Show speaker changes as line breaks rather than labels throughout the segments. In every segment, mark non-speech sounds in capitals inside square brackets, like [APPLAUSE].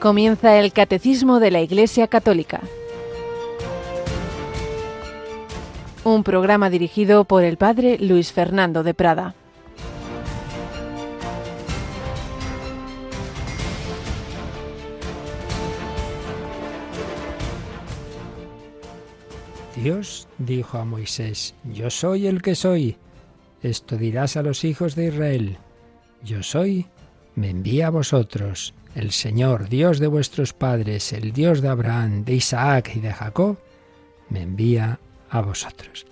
Comienza el Catecismo de la Iglesia Católica. Un programa dirigido por el Padre Luis Fernando de Prada.
Dios dijo a Moisés, Yo soy el que soy. Esto dirás a los hijos de Israel. Yo soy, me envía a vosotros. El Señor, Dios de vuestros padres, el Dios de Abraham, de Isaac y de Jacob, me envía a vosotros.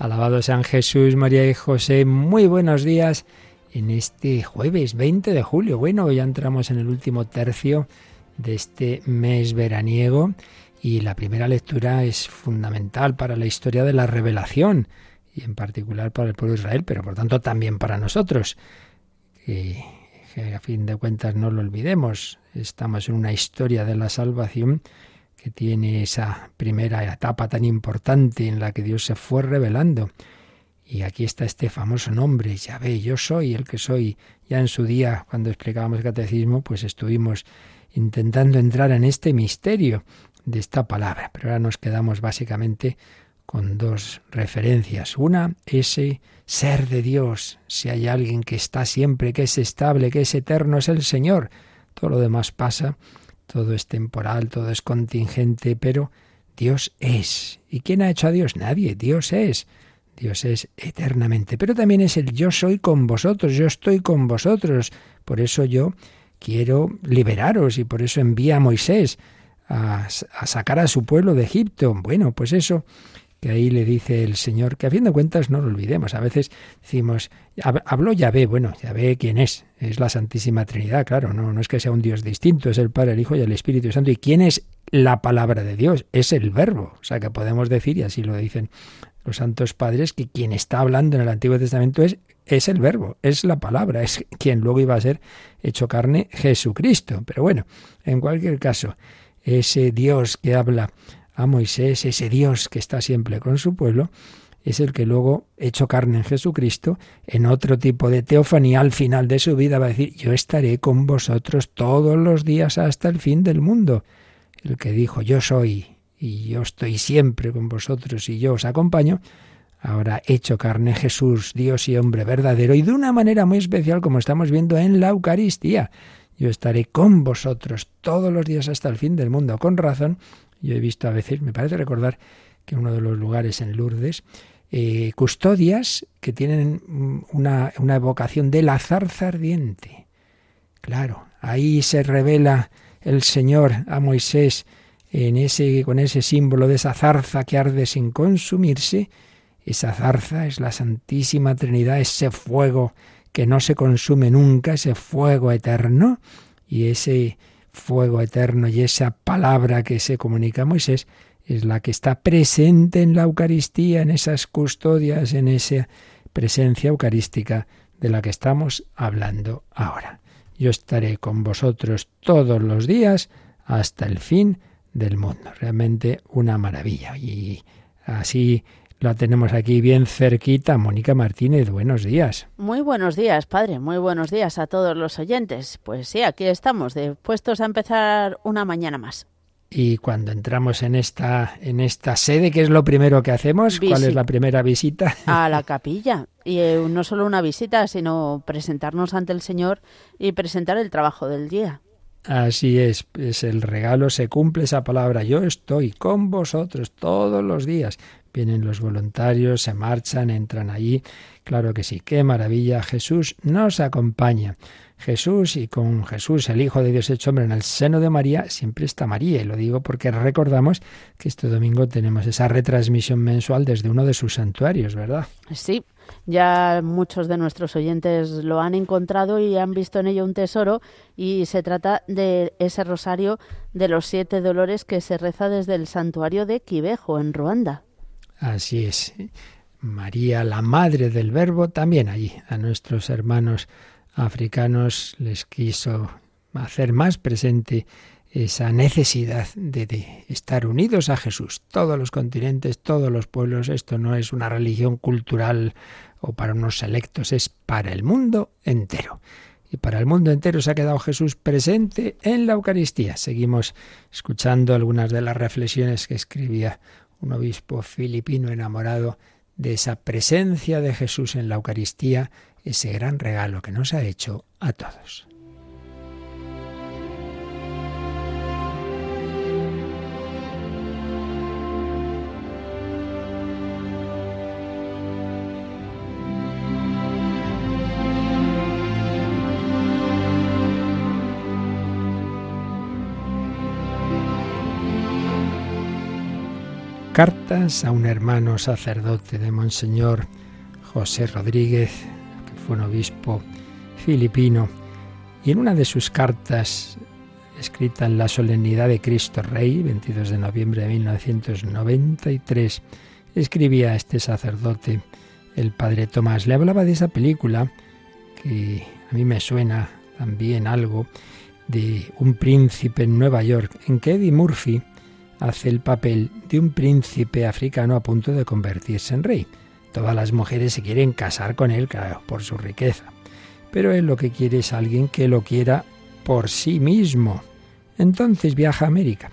Alabado San Jesús, María y José, muy buenos días en este jueves 20 de julio. Bueno, ya entramos en el último tercio de este mes veraniego y la primera lectura es fundamental para la historia de la revelación y en particular para el pueblo de Israel, pero por tanto también para nosotros. Que a fin de cuentas no lo olvidemos. Estamos en una historia de la salvación que tiene esa primera etapa tan importante en la que Dios se fue revelando. Y aquí está este famoso nombre, Yahvé, yo soy el que soy. Ya en su día, cuando explicábamos el catecismo, pues estuvimos intentando entrar en este misterio de esta palabra. Pero ahora nos quedamos básicamente con dos referencias. Una, ese ser de Dios. Si hay alguien que está siempre, que es estable, que es eterno, es el Señor. Todo lo demás pasa, todo es temporal, todo es contingente, pero Dios es. ¿Y quién ha hecho a Dios? Nadie, Dios es. Dios es eternamente, pero también es el yo soy con vosotros, yo estoy con vosotros. Por eso yo quiero liberaros y por eso envía a Moisés a, a sacar a su pueblo de Egipto. Bueno, pues eso que ahí le dice el Señor, que a fin de cuentas no lo olvidemos. A veces decimos, habló Yahvé, bueno, Yahvé quién es, es la Santísima Trinidad, claro, no, no es que sea un Dios distinto, es el Padre, el Hijo y el Espíritu Santo. ¿Y quién es la palabra de Dios? Es el verbo. O sea que podemos decir, y así lo dicen los santos padres, que quien está hablando en el Antiguo Testamento es, es el verbo, es la palabra, es quien luego iba a ser hecho carne Jesucristo. Pero bueno, en cualquier caso, ese Dios que habla a Moisés, ese Dios que está siempre con su pueblo, es el que luego, hecho carne en Jesucristo, en otro tipo de teofanía, al final de su vida va a decir, yo estaré con vosotros todos los días hasta el fin del mundo. El que dijo, yo soy y yo estoy siempre con vosotros y yo os acompaño, ahora hecho carne Jesús, Dios y hombre verdadero, y de una manera muy especial como estamos viendo en la Eucaristía. Yo estaré con vosotros todos los días hasta el fin del mundo. Con razón, yo he visto a veces, me parece recordar que uno de los lugares en Lourdes, eh, custodias que tienen una, una evocación de la zarza ardiente. Claro, ahí se revela el Señor a Moisés en ese, con ese símbolo de esa zarza que arde sin consumirse. Esa zarza es la Santísima Trinidad, ese fuego que no se consume nunca, ese fuego eterno, y ese fuego eterno y esa palabra que se comunica a Moisés es la que está presente en la Eucaristía, en esas custodias, en esa presencia eucarística de la que estamos hablando ahora. Yo estaré con vosotros todos los días hasta el fin del mundo. Realmente una maravilla. Y así la tenemos aquí bien cerquita. Mónica Martínez, buenos días.
Muy buenos días, padre. Muy buenos días a todos los oyentes. Pues sí, aquí estamos, dispuestos a empezar una mañana más.
Y cuando entramos en esta, en esta sede, ¿qué es lo primero que hacemos? ¿Cuál es la primera visita?
A la capilla. Y eh, no solo una visita, sino presentarnos ante el Señor y presentar el trabajo del día.
Así es, es el regalo, se cumple esa palabra. Yo estoy con vosotros todos los días. Vienen los voluntarios, se marchan, entran allí. Claro que sí, qué maravilla. Jesús nos acompaña. Jesús y con Jesús, el Hijo de Dios hecho hombre, en el seno de María, siempre está María. Y lo digo porque recordamos que este domingo tenemos esa retransmisión mensual desde uno de sus santuarios, ¿verdad?
Sí, ya muchos de nuestros oyentes lo han encontrado y han visto en ello un tesoro y se trata de ese rosario de los siete dolores que se reza desde el santuario de Quivejo, en Ruanda.
Así es. María, la madre del Verbo, también allí. A nuestros hermanos africanos les quiso hacer más presente esa necesidad de, estar unidos a Jesús. Todos los continentes, todos los pueblos, esto no es una religión cultural o para unos selectos, es para el mundo entero. y para el mundo entero se ha quedado Jesús presente en la Eucaristía. Seguimos escuchando algunas de las reflexiones que escribía un obispo filipino enamorado de esa presencia de Jesús en la Eucaristía, ese gran regalo que nos ha hecho a todos. Cartas a un hermano sacerdote de Monseñor José Rodríguez, que fue un obispo filipino, y en una de sus cartas, escrita en la solemnidad de Cristo Rey, 22 de noviembre de 1993, escribía a este sacerdote, el padre Tomás. Le hablaba de esa película que a mí me suena también algo de un príncipe en Nueva York, en que Eddie Murphy hace el papel de un príncipe africano a punto de convertirse en rey. Todas las mujeres se quieren casar con él, claro, por su riqueza. Pero él lo que quiere es alguien que lo quiera por sí mismo. Entonces viaja a América,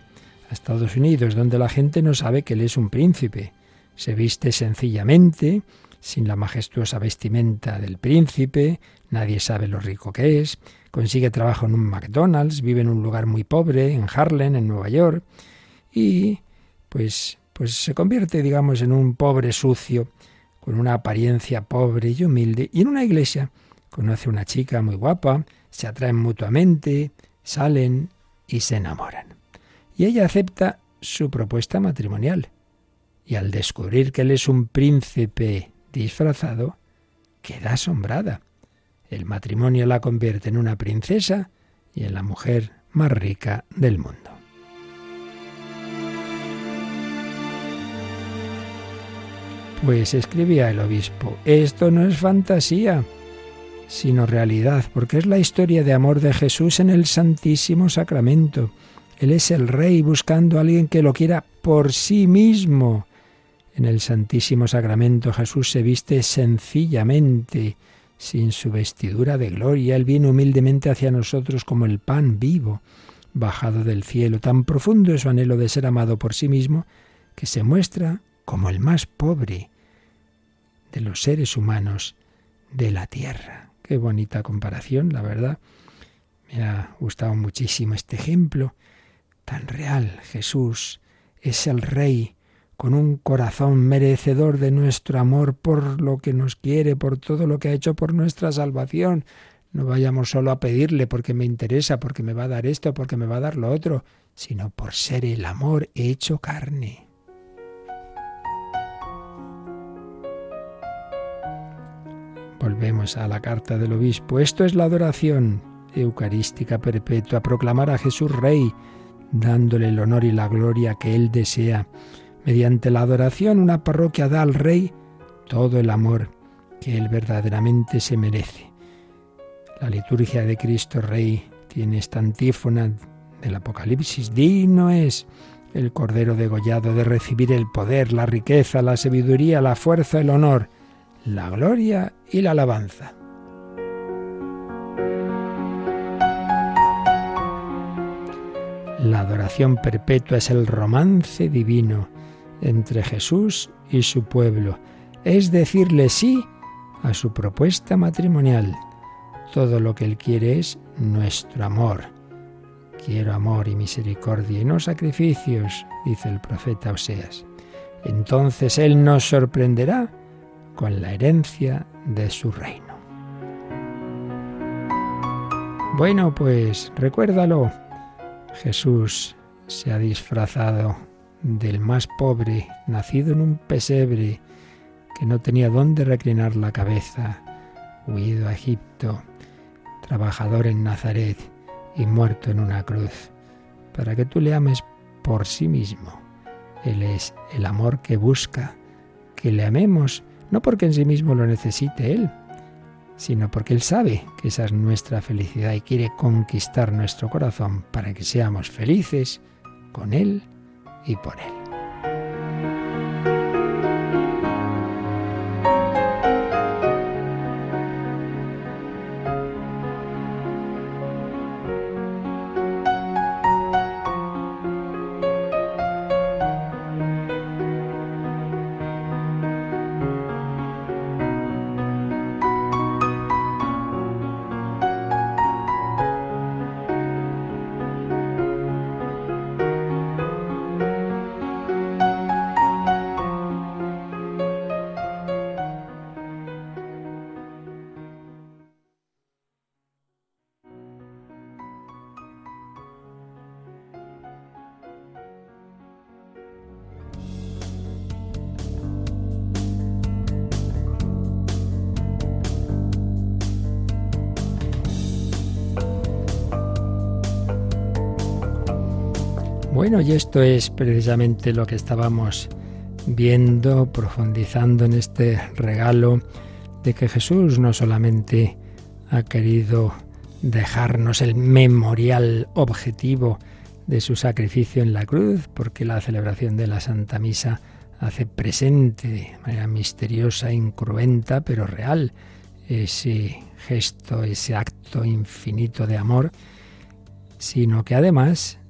a Estados Unidos, donde la gente no sabe que él es un príncipe. Se viste sencillamente, sin la majestuosa vestimenta del príncipe, nadie sabe lo rico que es, consigue trabajo en un McDonald's, vive en un lugar muy pobre, en Harlem, en Nueva York, y pues, pues se convierte, digamos, en un pobre sucio, con una apariencia pobre y humilde, y en una iglesia conoce una chica muy guapa, se atraen mutuamente, salen y se enamoran. Y ella acepta su propuesta matrimonial. Y al descubrir que él es un príncipe disfrazado, queda asombrada. El matrimonio la convierte en una princesa y en la mujer más rica del mundo. Pues escribía el obispo, esto no es fantasía, sino realidad, porque es la historia de amor de Jesús en el Santísimo Sacramento. Él es el Rey buscando a alguien que lo quiera por sí mismo. En el Santísimo Sacramento Jesús se viste sencillamente, sin su vestidura de gloria. Él viene humildemente hacia nosotros como el pan vivo, bajado del cielo. Tan profundo es su anhelo de ser amado por sí mismo, que se muestra como el más pobre de los seres humanos de la tierra. Qué bonita comparación, la verdad. Me ha gustado muchísimo este ejemplo tan real. Jesús es el Rey con un corazón merecedor de nuestro amor por lo que nos quiere, por todo lo que ha hecho por nuestra salvación. No vayamos solo a pedirle porque me interesa, porque me va a dar esto, porque me va a dar lo otro, sino por ser el amor hecho carne. Volvemos a la carta del obispo. Esto es la adoración eucarística perpetua, proclamar a Jesús Rey, dándole el honor y la gloria que Él desea. Mediante la adoración una parroquia da al Rey todo el amor que Él verdaderamente se merece. La liturgia de Cristo Rey tiene esta antífona del Apocalipsis. Digno es el Cordero degollado de recibir el poder, la riqueza, la sabiduría, la fuerza, el honor la gloria y la alabanza. La adoración perpetua es el romance divino entre Jesús y su pueblo, es decirle sí a su propuesta matrimonial. Todo lo que Él quiere es nuestro amor. Quiero amor y misericordia y no sacrificios, dice el profeta Oseas. Entonces Él nos sorprenderá con la herencia de su reino. Bueno, pues recuérdalo, Jesús se ha disfrazado del más pobre, nacido en un pesebre, que no tenía dónde reclinar la cabeza, huido a Egipto, trabajador en Nazaret y muerto en una cruz, para que tú le ames por sí mismo. Él es el amor que busca, que le amemos no porque en sí mismo lo necesite Él, sino porque Él sabe que esa es nuestra felicidad y quiere conquistar nuestro corazón para que seamos felices con Él y por Él. Bueno, y esto es precisamente lo que estábamos viendo, profundizando en este regalo de que Jesús no solamente ha querido dejarnos el memorial objetivo de su sacrificio en la cruz, porque la celebración de la Santa Misa hace presente de manera misteriosa, incruenta, pero real, ese gesto, ese acto infinito de amor, sino que además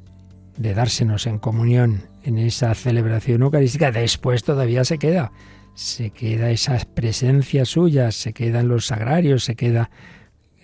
de dársenos en comunión en esa celebración eucarística, después todavía se queda, se queda esa presencia suya, se queda en los sagrarios, se queda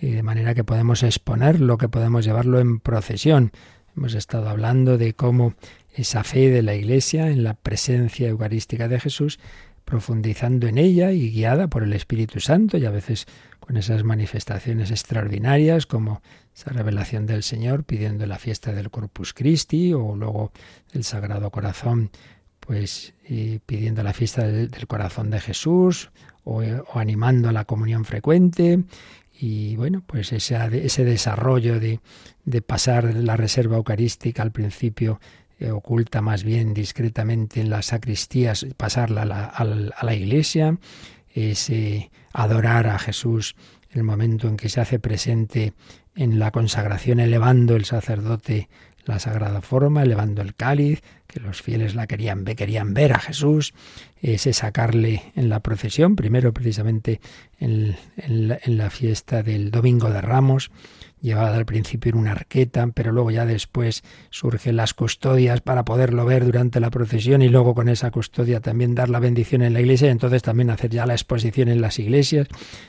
eh, de manera que podemos exponerlo, que podemos llevarlo en procesión. Hemos estado hablando de cómo esa fe de la Iglesia en la presencia eucarística de Jesús, profundizando en ella y guiada por el Espíritu Santo y a veces con esas manifestaciones extraordinarias como esa revelación del Señor pidiendo la fiesta del Corpus Christi o luego el Sagrado Corazón pues pidiendo la fiesta del, corazón de Jesús o, animando a la comunión frecuente. Y bueno, pues ese, ese desarrollo de, de pasar la reserva eucarística al principio eh, oculta más bien discretamente en las sacristías, pasarla a la, a la iglesia, ese adorar a Jesús, el momento en que se hace presente en la consagración, elevando el sacerdote la sagrada forma, elevando el cáliz, que los fieles la querían ver, querían ver a Jesús, ese sacarle en la procesión, primero precisamente en, en la fiesta del Domingo de Ramos, llevada al principio en una arqueta, pero luego ya después surgen las custodias para poderlo ver durante la procesión y luego con esa custodia también dar la bendición en la iglesia y entonces también hacer ya la exposición en las iglesias,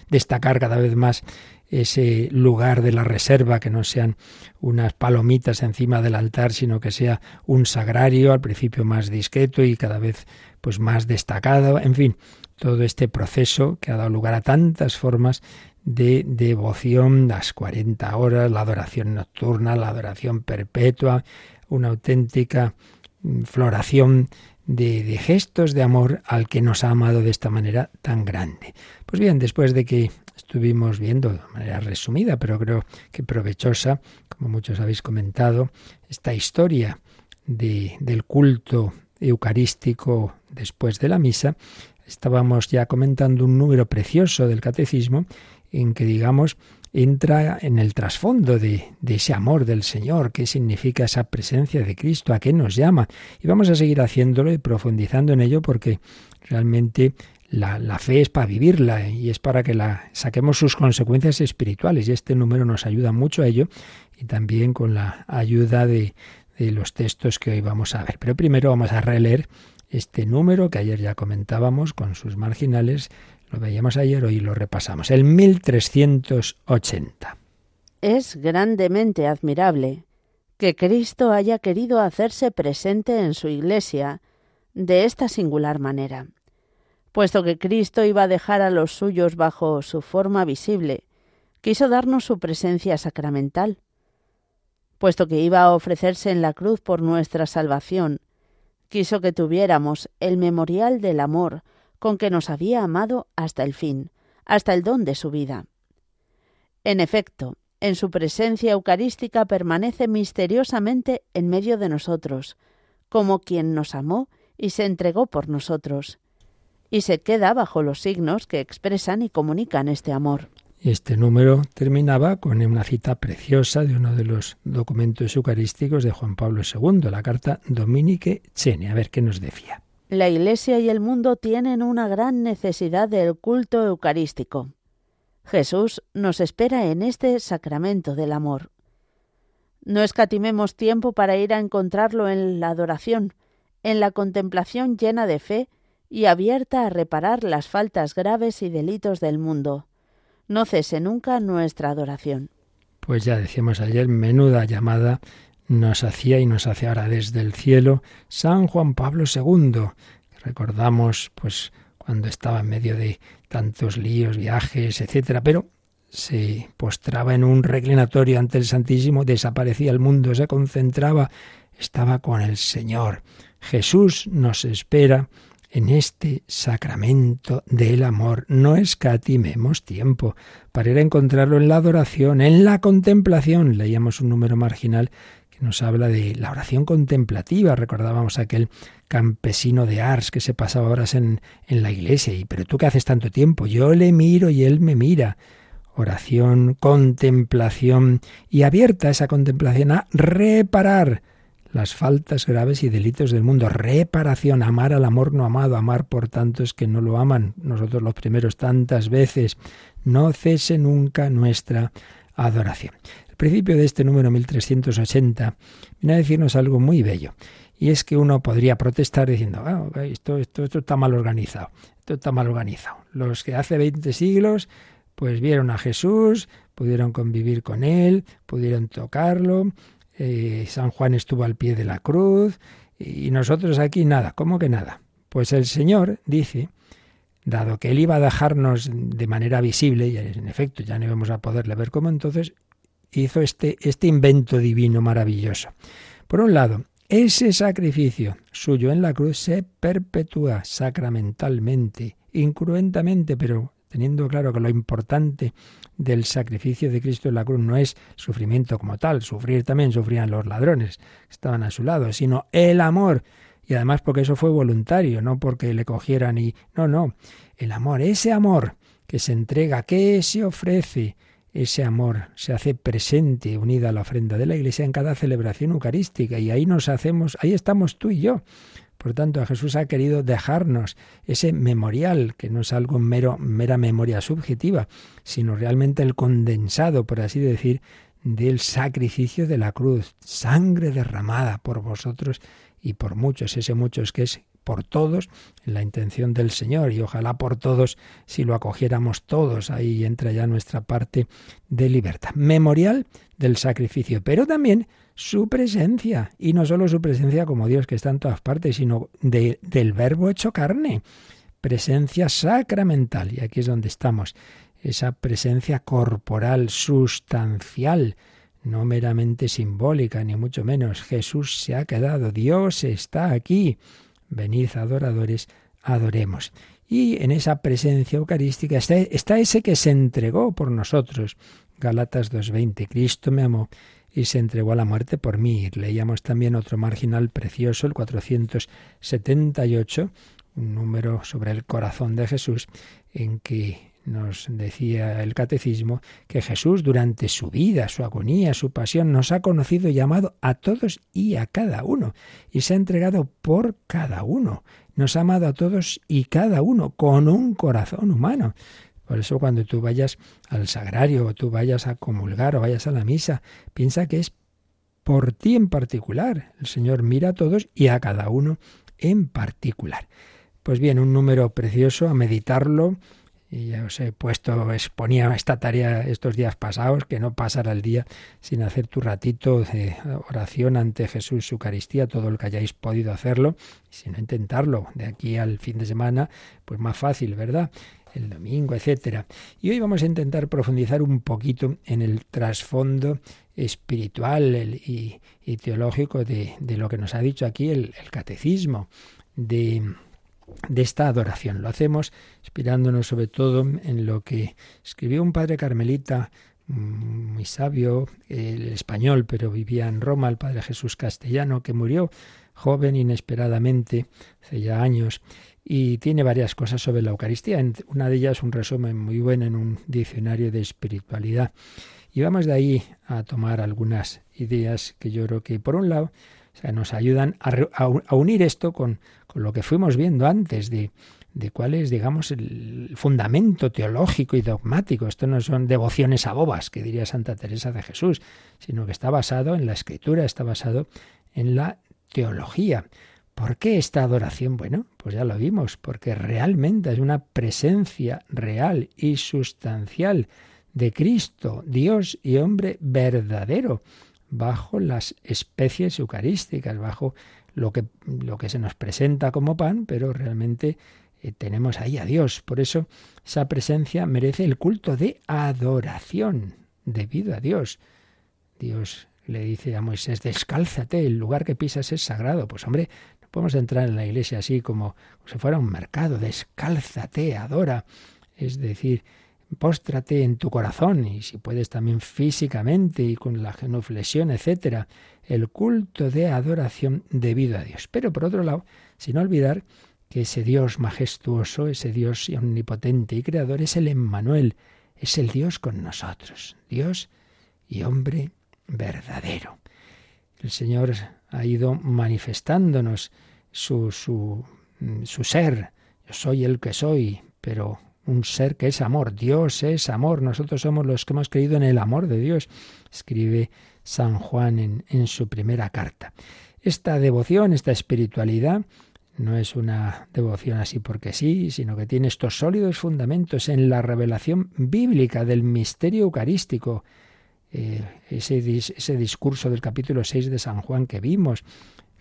destacar cada vez más ese lugar de la reserva, que no sean unas palomitas encima del altar, sino que sea un sagrario, al principio más discreto y cada vez pues más destacado, en fin, todo este proceso que ha dado lugar a tantas formas de devoción, las 40 horas, la adoración nocturna, la adoración perpetua, una auténtica mm, floración de, de, gestos de amor al que nos ha amado de esta manera tan grande. Pues bien, después de que estuvimos viendo de manera resumida, pero creo que provechosa, como muchos habéis comentado, esta historia de, del culto eucarístico después de la misa, estábamos ya comentando un número precioso del catecismo en que, digamos, entra en el trasfondo de, de, ese amor del Señor, qué significa esa presencia de Cristo, a qué nos llama. Y vamos a seguir haciéndolo y profundizando en ello porque realmente la, la fe es para vivirla y es para que la saquemos sus consecuencias espirituales. Y este número nos ayuda mucho a ello y también con la ayuda de, de los textos que hoy vamos a ver. Pero primero vamos a releer este número que ayer ya comentábamos con sus marginales lo veíamos ayer, hoy lo repasamos. El 1380.
Es grandemente admirable que Cristo haya querido hacerse presente en su Iglesia de esta singular manera. Puesto que Cristo iba a dejar a los suyos bajo su forma visible, quiso darnos su presencia sacramental. Puesto que iba a ofrecerse en la cruz por nuestra salvación, quiso que tuviéramos el memorial del amor con que nos había amado hasta el fin, hasta el don de su vida. En efecto, en su presencia eucarística permanece misteriosamente en medio de nosotros, como quien nos amó y se entregó por nosotros, y se queda bajo los signos que expresan y comunican este amor.
Este número terminaba con una cita preciosa de uno de los documentos eucarísticos de Juan Pablo II, la carta Dominique Chene. A ver qué nos decía.
La Iglesia y el mundo tienen una gran necesidad del culto eucarístico. Jesús nos espera en este sacramento del amor. No escatimemos tiempo para ir a encontrarlo en la adoración, en la contemplación llena de fe y abierta a reparar las faltas graves y delitos del mundo. No cese nunca nuestra adoración.
Pues ya decíamos ayer, menuda llamada nos hacía y nos hace ahora desde el cielo San Juan Pablo II. Recordamos, pues, cuando estaba en medio de tantos líos, viajes, etcétera, pero se postraba en un reclinatorio ante el Santísimo, desaparecía el mundo, se concentraba, estaba con el Señor. Jesús nos espera en este sacramento del amor. No escatimemos tiempo para ir a encontrarlo en la adoración, en la contemplación. Leíamos un número marginal nos habla de la oración contemplativa. Recordábamos aquel campesino de Ars que se pasaba horas en, en la iglesia. Y, pero tú qué haces tanto tiempo? Yo le miro y él me mira. Oración, contemplación y abierta esa contemplación a reparar las faltas graves y delitos del mundo. Reparación, amar al amor no amado, amar por tantos que no lo aman, nosotros los primeros tantas veces. No cese nunca nuestra adoración principio de este número 1380 viene a decirnos algo muy bello. Y es que uno podría protestar diciendo, ah, esto, esto, esto está mal organizado, esto está mal organizado. Los que hace 20 siglos pues vieron a Jesús, pudieron convivir con él, pudieron tocarlo, eh, San Juan estuvo al pie de la cruz y nosotros aquí nada, ¿cómo que nada? Pues el Señor dice, dado que Él iba a dejarnos de manera visible, y en efecto ya no íbamos a poderle ver como entonces, hizo este, este invento divino maravilloso. Por un lado, ese sacrificio suyo en la cruz se perpetúa sacramentalmente, incruentamente, pero teniendo claro que lo importante del sacrificio de Cristo en la cruz no es sufrimiento como tal, sufrir también sufrían los ladrones que estaban a su lado, sino el amor. Y además porque eso fue voluntario, no porque le cogieran y... No, no, el amor, ese amor que se entrega, que se ofrece, ese amor se hace presente, unida a la ofrenda de la Iglesia en cada celebración eucarística y ahí nos hacemos, ahí estamos tú y yo. Por tanto, Jesús ha querido dejarnos ese memorial, que no es algo mero, mera memoria subjetiva, sino realmente el condensado, por así decir, del sacrificio de la cruz, sangre derramada por vosotros y por muchos, ese muchos que es por todos en la intención del Señor y ojalá por todos si lo acogiéramos todos. Ahí entra ya nuestra parte de libertad. Memorial del sacrificio, pero también su presencia y no solo su presencia como Dios que está en todas partes, sino del verbo hecho carne. Presencia sacramental y aquí es donde estamos. Esa presencia corporal, sustancial, no meramente simbólica, ni mucho menos. Jesús se ha quedado, Dios está aquí. Venid adoradores, adoremos. Y en esa presencia eucarística está, ese que se entregó por nosotros. Galatas 2.20. Cristo me amó y se entregó a la muerte por mí. Leíamos también otro marginal precioso, el 478, un número sobre el corazón de Jesús, en que nos decía el catecismo que Jesús durante su vida, su agonía, su pasión, nos ha conocido y llamado a todos y a cada uno, y se ha entregado por cada uno. Nos ha amado a todos y cada uno con un corazón humano. Por eso cuando tú vayas al sagrario o tú vayas a comulgar o vayas a la misa, piensa que es por ti en particular. El Señor mira a todos y a cada uno en particular. Pues bien, un número precioso a meditarlo, y ya os he puesto, exponía esta tarea estos días pasados, que no pasara el día sin hacer tu ratito de oración ante Jesús, su Eucaristía, todo lo que hayáis podido hacerlo, si no intentarlo, de aquí al fin de semana, pues más fácil, ¿verdad? El domingo, etcétera. Y hoy vamos a intentar profundizar un poquito en el trasfondo espiritual y, teológico de, lo que nos ha dicho aquí el catecismo, de de esta adoración. Lo hacemos inspirándonos sobre todo en lo que escribió un padre carmelita mm, muy sabio, el español, pero vivía en Roma, el padre Jesús Castellano, que murió joven inesperadamente, hace ya años, y tiene varias cosas sobre la Eucaristía. Una de ellas un resumen muy bueno en un diccionario de espiritualidad. Y vamos de ahí a tomar algunas ideas que yo creo que, por un lado, nos ayudan a, unir esto con, lo que fuimos viendo antes de, de cuál es, digamos, el fundamento teológico y dogmático. Esto no son devociones a bobas, que diría Santa Teresa de Jesús, sino que está basado en la escritura, está basado en la teología. ¿Por qué esta adoración? Bueno, pues ya lo vimos, porque realmente es una presencia real y sustancial de Cristo, Dios y hombre verdadero bajo las especies eucarísticas, bajo lo que, lo que se nos presenta como pan, pero realmente eh, tenemos ahí a Dios. Por eso esa presencia merece el culto de adoración debido a Dios. Dios le dice a Moisés, descálzate, el lugar que pisas es sagrado. Pues hombre, podemos entrar en la iglesia así como, si fuera un mercado, descálzate, adora. Es decir, póstrate en tu corazón y si puedes también físicamente y con la genuflexión, etcétera, el culto de adoración debido a Dios. Pero por otro lado, sin olvidar que ese Dios majestuoso, ese Dios omnipotente y creador es el Emmanuel, es el Dios con nosotros, Dios y hombre verdadero. El Señor ha ido manifestándonos su, su, su ser. Yo soy el que soy, pero un ser que es amor. Dios es amor. Nosotros somos los que hemos creído en el amor de Dios, escribe San Juan en, en su primera carta. Esta devoción, esta espiritualidad, no es una devoción así porque sí, sino que tiene estos sólidos fundamentos en la revelación bíblica del misterio eucarístico. Eh, ese, ese discurso del capítulo 6 de San Juan que vimos,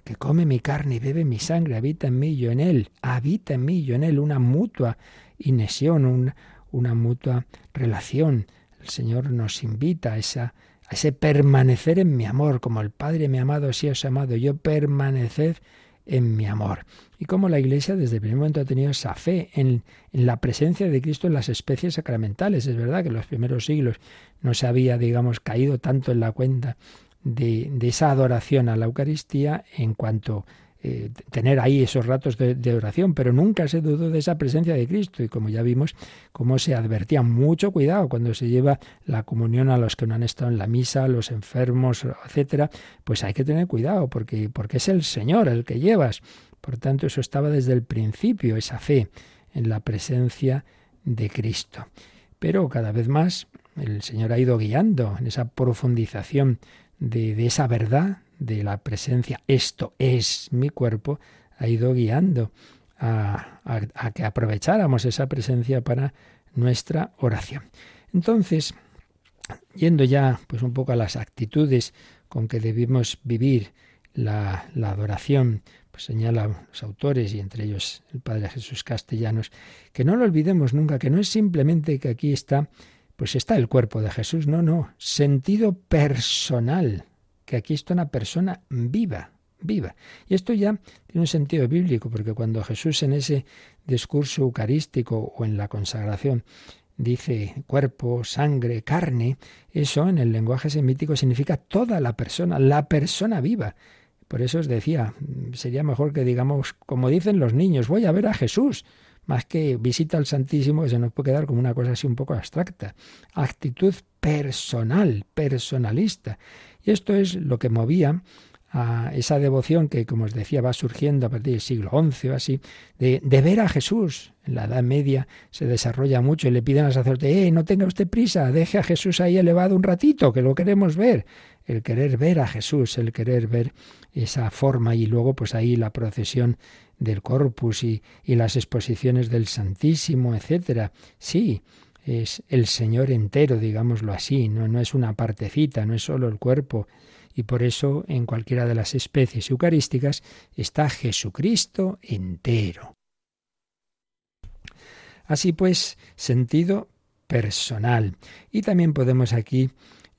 que come mi carne y bebe mi sangre, habita en mí, yo en él, habita en mí, yo en él, una mutua inesión, una mutua relación. El Señor nos invita a, esa, a ese permanecer en mi amor, como el Padre me ha amado, si os amado, yo permanecer en mi amor. Y como la Iglesia desde el primer momento ha tenido esa fe en, en, la presencia de Cristo en las especies sacramentales. Es verdad que en los primeros siglos no se había, digamos, caído tanto en la cuenta de, de esa adoración a la Eucaristía en cuanto eh, tener ahí esos ratos de, de, oración, pero nunca se dudó de esa presencia de Cristo. Y como ya vimos, cómo se advertía mucho cuidado cuando se lleva la comunión a los que no han estado en la misa, los enfermos, etcétera, pues hay que tener cuidado, porque, porque es el Señor el que llevas. Por tanto, eso estaba desde el principio, esa fe en la presencia de Cristo. Pero cada vez más el Señor ha ido guiando en esa profundización de, esa verdad, de la presencia, esto es mi cuerpo, ha ido guiando a, a, que aprovecháramos esa presencia para nuestra oración. Entonces, yendo ya pues un poco a las actitudes con que debemos vivir la, la adoración, pues señalan los autores y entre ellos el Padre Jesús Castellanos, que no lo olvidemos nunca, que no es simplemente que aquí está, pues está el cuerpo de Jesús, no, no, sentido personal, que aquí está una persona viva, viva. Y esto ya tiene un sentido bíblico, porque cuando Jesús en ese discurso eucarístico o en la consagración dice cuerpo, sangre, carne, eso en el lenguaje semítico significa toda la persona, la persona viva. Por eso os decía, sería mejor que digamos, como dicen los niños, voy a ver a Jesús, más que visita al Santísimo, que se nos puede quedar como una cosa así un poco abstracta. Actitud personal, personalista. Y esto es lo que movía a esa devoción que, como os decía, va surgiendo a partir del siglo XI o así, de, ver a Jesús. En la Edad Media se desarrolla mucho y le piden al sacerdote, eh, no tenga usted prisa, deje a Jesús ahí elevado un ratito, que lo queremos ver. El querer ver a Jesús, el querer ver esa forma y luego pues ahí la procesión del corpus y, y las exposiciones del Santísimo, etcétera. Sí, es el Señor entero, digámoslo así, no, no es una partecita, no es solo el cuerpo. Y por eso en cualquiera de las especies eucarísticas está Jesucristo entero. Así pues, sentido personal. Y también podemos aquí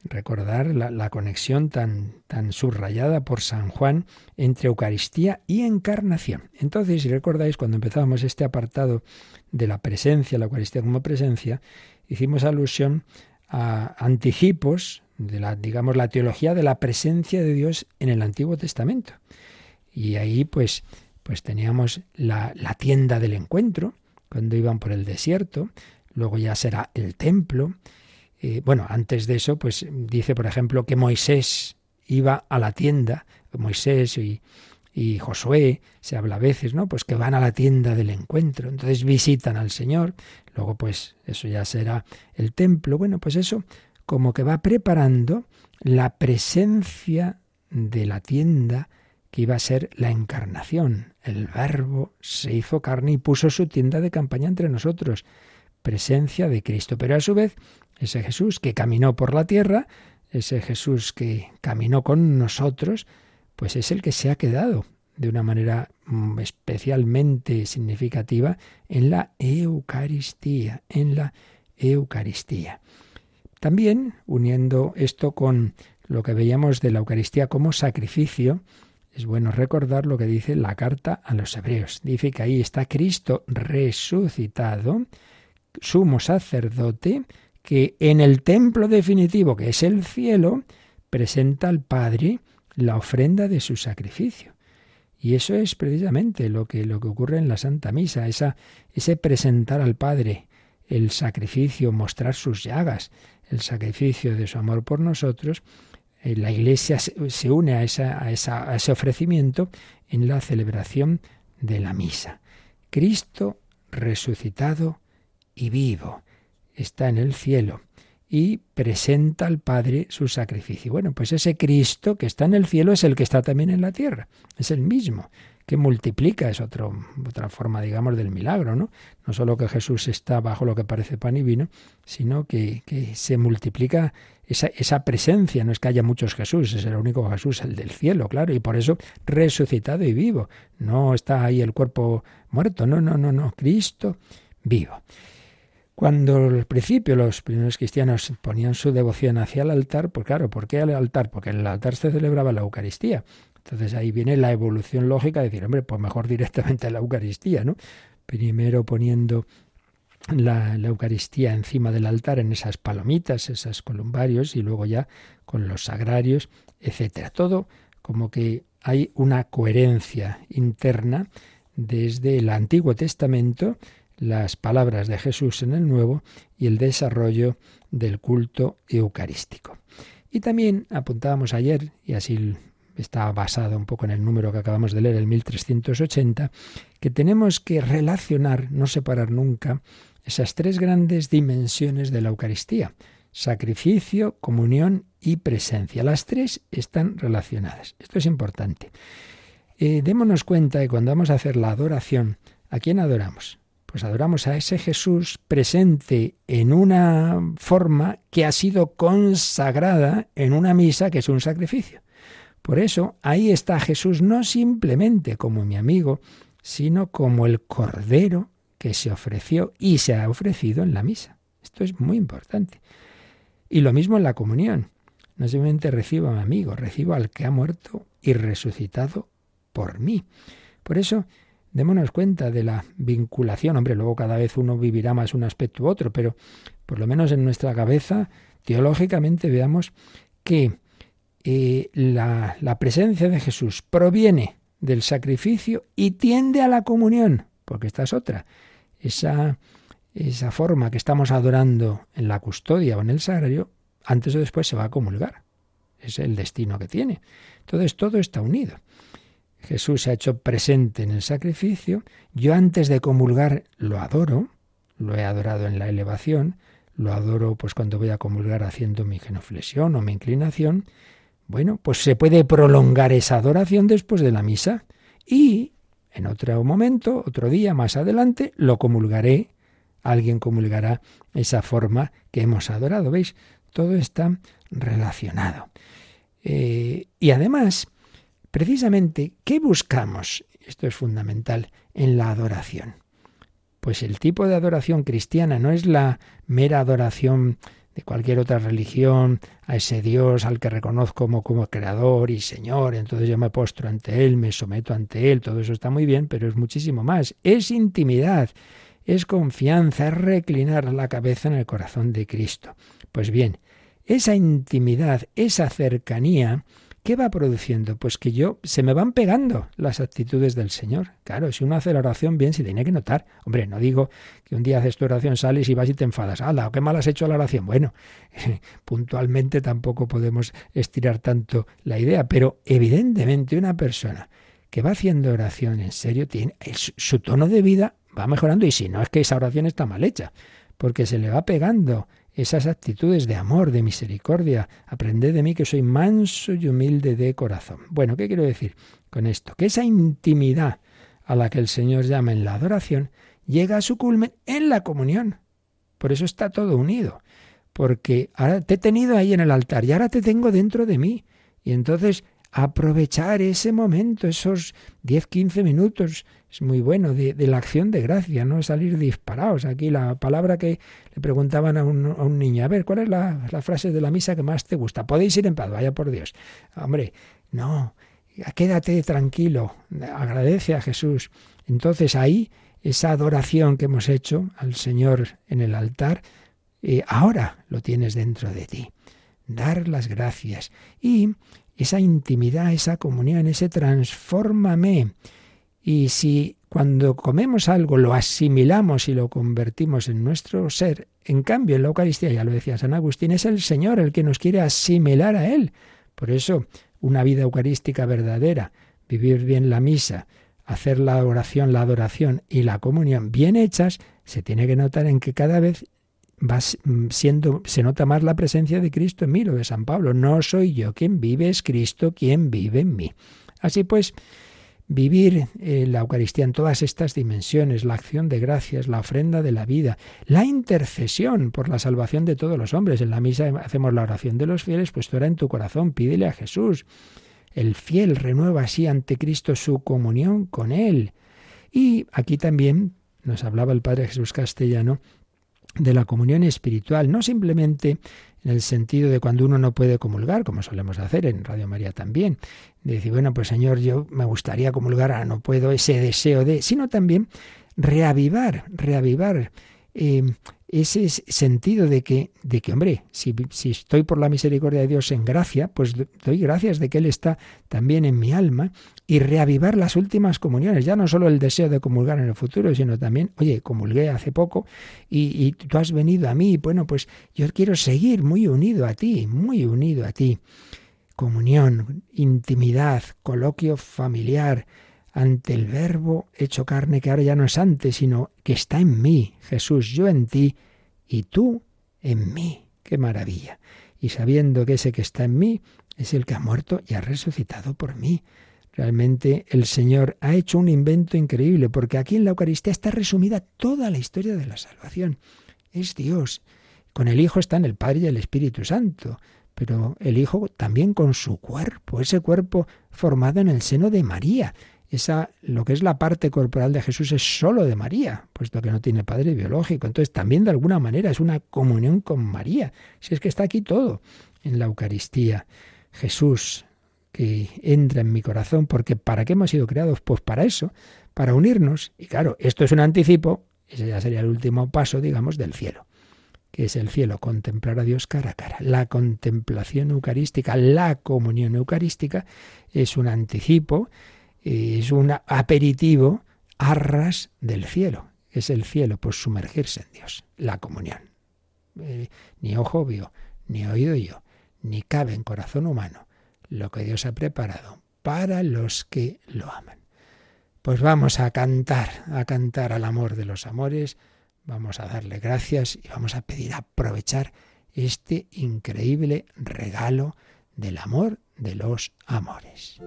recordar la, conexión tan, tan subrayada por San Juan entre Eucaristía y encarnación. Entonces, si recordáis, cuando empezábamos este apartado de la presencia, la Eucaristía como presencia, hicimos alusión a anticipos de la, digamos, la teología de la presencia de Dios en el Antiguo Testamento. Y ahí, pues, pues teníamos la, la tienda del encuentro, cuando iban por el desierto, luego ya será el templo, eh, bueno, antes de eso, pues dice, por ejemplo, que Moisés iba a la tienda, Moisés y, y Josué, se habla a veces, ¿no? Pues que van a la tienda del encuentro, entonces visitan al Señor, luego pues eso ya será el templo, bueno, pues eso como que va preparando la presencia de la tienda que iba a ser la encarnación. El verbo se hizo carne y puso su tienda de campaña entre nosotros, presencia de Cristo, pero a su vez ese Jesús que caminó por la tierra, ese Jesús que caminó con nosotros, pues es el que se ha quedado de una manera mm, especialmente significativa en la Eucaristía, en la Eucaristía. También, uniendo esto con lo que veíamos de la Eucaristía como sacrificio, es bueno recordar lo que dice la carta a los hebreos. Dice que ahí está Cristo resucitado, sumo sacerdote que en el templo definitivo, que es el cielo, presenta al Padre la ofrenda de su sacrificio. Y eso es precisamente lo que, lo que ocurre en la Santa Misa, esa, ese presentar al Padre el sacrificio, mostrar sus llagas, el sacrificio de su amor por nosotros, eh, la Iglesia se une a, esa, a, esa, a ese ofrecimiento en la celebración de la misa. Cristo resucitado y vivo está en el cielo y presenta al Padre su sacrificio. Bueno, pues ese Cristo que está en el cielo es el que está también en la tierra, es el mismo, que multiplica, es otra forma, digamos, del milagro, ¿no? No solo que Jesús está bajo lo que parece pan y vino, sino que, que se multiplica esa, esa, presencia, no es que haya muchos Jesús, es el único Jesús, el del cielo, claro, y por eso resucitado y vivo, no está ahí el cuerpo muerto, no, no, no, no, Cristo vivo. Cuando al principio los primeros cristianos ponían su devoción hacia el altar, pues claro, ¿por qué al altar? Porque en el altar se celebraba la Eucaristía. Entonces ahí viene la evolución lógica de decir, hombre, pues mejor directamente a la Eucaristía, ¿no? Primero poniendo la, la, Eucaristía encima del altar en esas palomitas, esas columbarios, y luego ya con los sagrarios, etcétera. Todo como que hay una coherencia interna desde el Antiguo Testamento las palabras de Jesús en el Nuevo y el desarrollo del culto eucarístico. Y también apuntábamos ayer, y así está basado un poco en el número que acabamos de leer, el 1380, que tenemos que relacionar, no separar nunca, esas tres grandes dimensiones de la Eucaristía, sacrificio, comunión y presencia. Las tres están relacionadas. Esto es importante. Eh, démonos cuenta de cuando vamos a hacer la adoración, ¿a quién adoramos? Pues adoramos a ese Jesús presente en una forma que ha sido consagrada en una misa que es un sacrificio. Por eso ahí está Jesús no simplemente como mi amigo, sino como el Cordero que se ofreció y se ha ofrecido en la misa. Esto es muy importante. Y lo mismo en la comunión. No simplemente recibo a mi amigo, recibo al que ha muerto y resucitado por mí. Por eso démonos cuenta de la vinculación. Hombre, luego cada vez uno vivirá más un aspecto u otro, pero por lo menos en nuestra cabeza, teológicamente, veamos que eh, la, la presencia de Jesús proviene del sacrificio y tiende a la comunión, porque esta es otra. Esa, esa forma que estamos adorando en la custodia o en el sagrario, antes o después se va a comulgar. Es el destino que tiene. Entonces todo está unido. Jesús se ha hecho presente en el sacrificio, yo antes de comulgar lo adoro, lo he adorado en la elevación, lo adoro pues cuando voy a comulgar haciendo mi genuflexión o mi inclinación, bueno, pues se puede prolongar esa adoración después de la misa y en otro momento, otro día más adelante, lo comulgaré, alguien comulgará esa forma que hemos adorado, ¿veis? Todo está relacionado. Eh, y además, Precisamente, ¿qué buscamos? Esto es fundamental en la adoración. Pues el tipo de adoración cristiana no es la mera adoración de cualquier otra religión a ese Dios al que reconozco como, como creador y Señor, entonces yo me postro ante Él, me someto ante Él, todo eso está muy bien, pero es muchísimo más. Es intimidad, es confianza, es reclinar la cabeza en el corazón de Cristo. Pues bien, esa intimidad, esa cercanía, ¿Qué va produciendo? Pues que yo se me van pegando las actitudes del Señor. Claro, si uno hace la oración bien, se tiene que notar. Hombre, no digo que un día haces tu oración, sales y vas y te enfadas. ¡Hala! ¿Qué mal has hecho la oración? Bueno, [LAUGHS] puntualmente tampoco podemos estirar tanto la idea, pero evidentemente una persona que va haciendo oración en serio, tiene, su tono de vida va mejorando y si no es que esa oración está mal hecha, porque se le va pegando esas actitudes de amor, de misericordia. Aprended de mí que soy manso y humilde de corazón. Bueno, ¿qué quiero decir con esto? Que esa intimidad a la que el Señor llama en la adoración llega a su culmen en la comunión. Por eso está todo unido. Porque ahora te he tenido ahí en el altar y ahora te tengo dentro de mí. Y entonces aprovechar ese momento, esos 10, 15 minutos, es muy bueno, de, la acción de gracia, no salir disparados. Aquí la palabra que le preguntaban a un, niño, a ver, ¿cuál es la, la, frase de la misa que más te gusta? Podéis ir en paz, vaya por Dios. Hombre, no, quédate tranquilo, agradece a Jesús. Entonces ahí esa adoración que hemos hecho al Señor en el altar, eh, ahora lo tienes dentro de ti. Dar las gracias y esa intimidad, esa comunión, ese transfórmame. Y si cuando comemos algo lo asimilamos y lo convertimos en nuestro ser, en cambio en la Eucaristía, ya lo decía San Agustín, es el Señor el que nos quiere asimilar a Él. Por eso, una vida eucarística verdadera, vivir bien la misa, hacer la oración, la adoración y la comunión bien hechas, se tiene que notar en que cada vez va siendo, se nota más la presencia de Cristo en mí, lo de San Pablo. No soy yo quien vive, es Cristo quien vive en mí. Así pues, vivir eh, la Eucaristía en todas estas dimensiones, la acción de gracias, la ofrenda de la vida, la intercesión por la salvación de todos los hombres. En la misa hacemos la oración de los fieles, pues tú en tu corazón, pídele a Jesús. El fiel renueva así ante Cristo su comunión con Él. Y aquí también nos hablaba el Padre Jesús Castellano de la comunión espiritual, no simplemente en el sentido de cuando uno no puede comulgar, como solemos hacer en Radio María también, de decir, bueno, pues Señor, yo me gustaría comulgar, ahora no puedo, ese deseo de, sino también reavivar, reavivar eh, ese sentido de que, de que hombre, si, si, estoy por la misericordia de Dios en gracia, pues doy gracias de que Él está también en mi alma y reavivar las últimas comuniones, ya no solo el deseo de comulgar en el futuro, sino también, oye, comulgué hace poco y, y tú has venido a mí, bueno, pues yo quiero seguir muy unido a ti, muy unido a ti. Comunión, intimidad, coloquio familiar, ante el verbo hecho carne que ahora ya no es antes, sino que está en mí, Jesús, yo en ti y tú en mí. ¡Qué maravilla! Y sabiendo que ese que está en mí es el que ha muerto y ha resucitado por mí. Realmente el Señor ha hecho un invento increíble, porque aquí en la Eucaristía está resumida toda la historia de la salvación. Es Dios. Con el Hijo están el Padre y el Espíritu Santo, pero el Hijo también con su cuerpo, ese cuerpo formado en el seno de María, esa, lo que es la parte corporal de Jesús es solo de María, puesto que no tiene padre biológico. Entonces también de alguna manera es una comunión con María. Si es que está aquí todo en la Eucaristía. Jesús que entra en mi corazón, porque ¿para qué hemos sido creados? Pues para eso, para unirnos. Y claro, esto es un anticipo, ese ya sería el último paso, digamos, del cielo, que es el cielo, contemplar a Dios cara a cara. La contemplación eucarística, la comunión eucarística es un anticipo es un aperitivo arras del cielo. Es el cielo, pues sumergirse en Dios, la comunión. Eh, ni ojo vio, ni oído yo, ni cabe en corazón humano lo que Dios ha preparado para los que lo aman. Pues vamos a cantar, a cantar al amor de los amores, vamos a darle gracias y vamos a pedir aprovechar este increíble regalo del amor de los amores.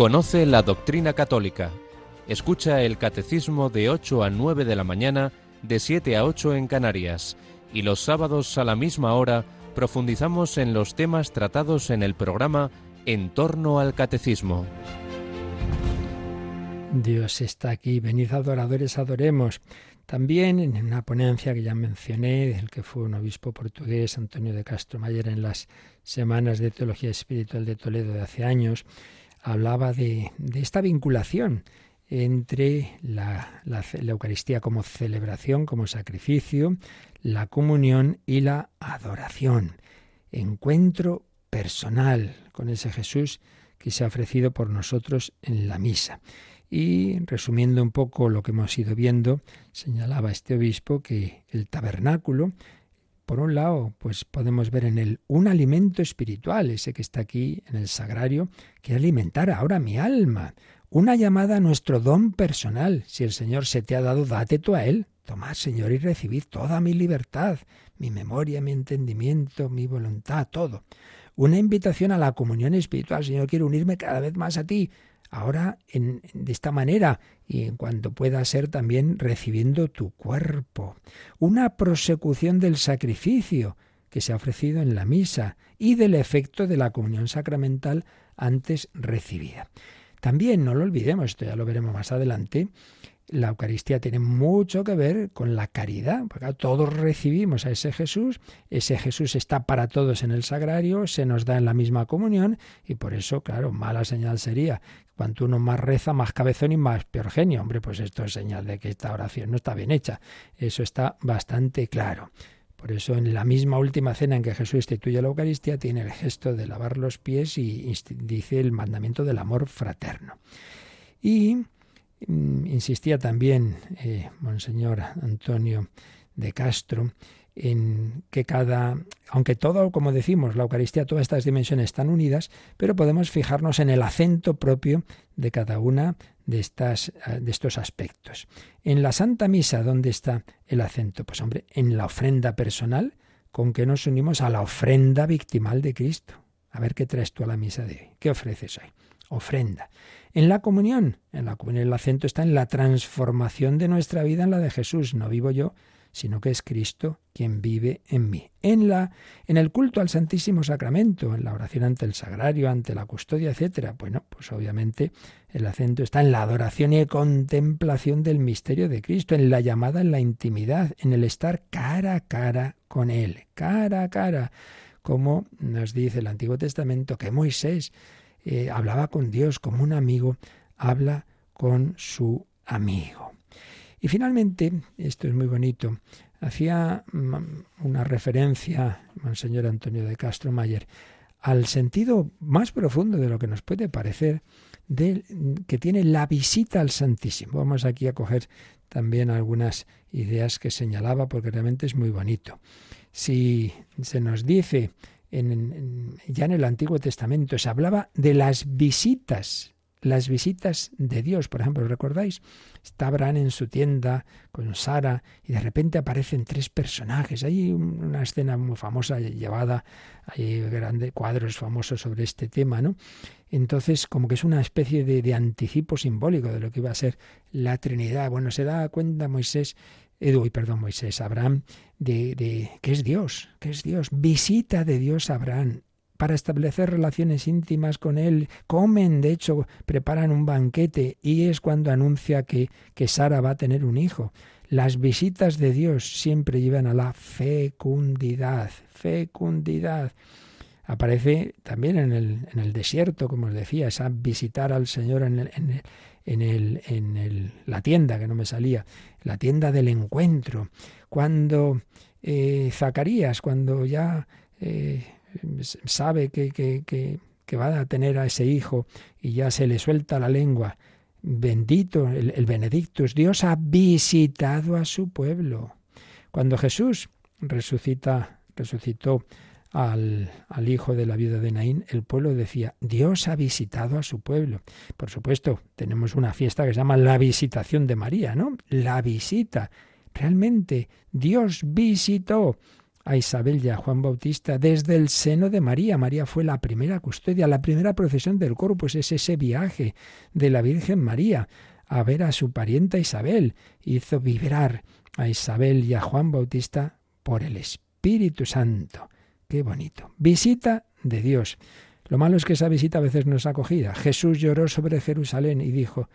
Conoce la doctrina católica. Escucha el catecismo de 8 a 9 de la mañana, de 7 a 8 en Canarias. Y los sábados a la misma hora profundizamos en los temas tratados en el programa En torno al catecismo.
Dios está aquí, venid adoradores, adoremos. También en una ponencia que ya mencioné, del que fue un obispo portugués, Antonio de Castro Mayer, en las semanas de Teología Espiritual de Toledo de hace años, hablaba de, esta vinculación entre la, Eucaristía como celebración, como sacrificio, la comunión y la adoración. Encuentro personal con ese Jesús que se ha ofrecido por nosotros en la misa. Y resumiendo un poco lo que hemos ido viendo, señalaba este obispo que el tabernáculo por un lado, pues podemos ver en él un alimento espiritual, ese que está aquí en el sagrario, que alimentar ahora mi alma. Una llamada a nuestro don personal. Si el Señor se te ha dado, date tú a Él. Tomad, Señor, y recibid toda mi libertad, mi memoria, mi entendimiento, mi voluntad, todo. Una invitación a la comunión espiritual. Señor, quiero unirme cada vez más a ti ahora en, de esta manera y en cuanto pueda ser también recibiendo tu cuerpo. Una prosecución del sacrificio que se ha ofrecido en la misa y del efecto de la comunión sacramental antes recibida. También, no lo olvidemos, esto ya lo veremos más adelante, la Eucaristía tiene mucho que ver con la caridad, porque todos recibimos a ese Jesús, ese Jesús está para todos en el sagrario, se nos da en la misma comunión y por eso, claro, mala señal sería cuanto uno más reza, más cabezón y más peor genio. Hombre, pues esto es señal de que esta oración no está bien hecha. Eso está bastante claro. Por eso en la misma última cena en que Jesús instituye la Eucaristía tiene el gesto de lavar los pies y dice el mandamiento del amor fraterno. Y Mm, insistía también eh, Monseñor Antonio de Castro en que cada, aunque todo, como decimos, la Eucaristía, todas estas dimensiones están unidas, pero podemos fijarnos en el acento propio de cada una de, estas, de estos aspectos. En la Santa Misa, ¿dónde está el acento? Pues hombre, en la ofrenda personal, con que nos unimos a la ofrenda victimal de Cristo. A ver qué traes tú a la misa de hoy. ¿Qué ofreces hoy? Ofrenda. En la comunión, en la comunión el acento está en la transformación de nuestra vida en la de Jesús. No vivo yo, sino que es Cristo quien vive en mí. En la en el culto al Santísimo Sacramento, en la oración ante el sagrario, ante la custodia, etcétera. Bueno, pues obviamente el acento está en la adoración y contemplación del misterio de Cristo, en la llamada en la intimidad, en el estar cara a cara con él, cara a cara, como nos dice el Antiguo Testamento que Moisés eh, hablaba con Dios como un amigo habla con su amigo. Y finalmente, esto es muy bonito, hacía mm, una referencia, Monseñor Antonio de Castro Mayer, al sentido más profundo de lo que nos puede parecer de, que tiene la visita al Santísimo. Vamos aquí a coger también algunas ideas que señalaba porque realmente es muy bonito. Si se nos dice ya en el Antiguo Testamento se hablaba de las visitas, las visitas de Dios. Por ejemplo, ¿recordáis? Está Abraham en su tienda con Sara y de repente aparecen tres personajes. Hay una escena muy famosa llevada, hay grandes cuadros famosos sobre este tema, ¿no? Entonces, como que es una especie de, de anticipo simbólico de lo que iba a ser la Trinidad. Bueno, se da cuenta Moisés Edu, perdón, Moisés, Abraham, de, de que es Dios, que es Dios. Visita de Dios a Abraham para establecer relaciones íntimas con él. Comen, de hecho, preparan un banquete y es cuando anuncia que, que Sara va a tener un hijo. Las visitas de Dios siempre llevan a la fecundidad, fecundidad. Aparece también en el, en el desierto, como os decía, esa visitar al Señor en el, en el, en, el, la tienda, que no me salía, la tienda del encuentro, cuando eh, Zacarías, cuando ya eh, sabe que, que, que, va a tener a ese hijo y ya se le suelta la lengua, bendito el, el Benedictus, Dios ha visitado a su pueblo. Cuando Jesús resucita, resucitó al, al, hijo de la viuda de Naín, el pueblo decía, Dios ha visitado a su pueblo. Por supuesto, tenemos una fiesta que se llama la visitación de María, ¿no? La visita. Realmente Dios visitó a Isabel y a Juan Bautista desde el seno de María. María fue la primera custodia, la primera procesión del corpus, es ese viaje de la Virgen María a ver a su parienta Isabel. Hizo vibrar a Isabel y a Juan Bautista por el Espíritu Santo. Qué bonito. Visita de Dios. Lo malo es que esa visita a veces no es acogida. Jesús lloró sobre Jerusalén y dijo,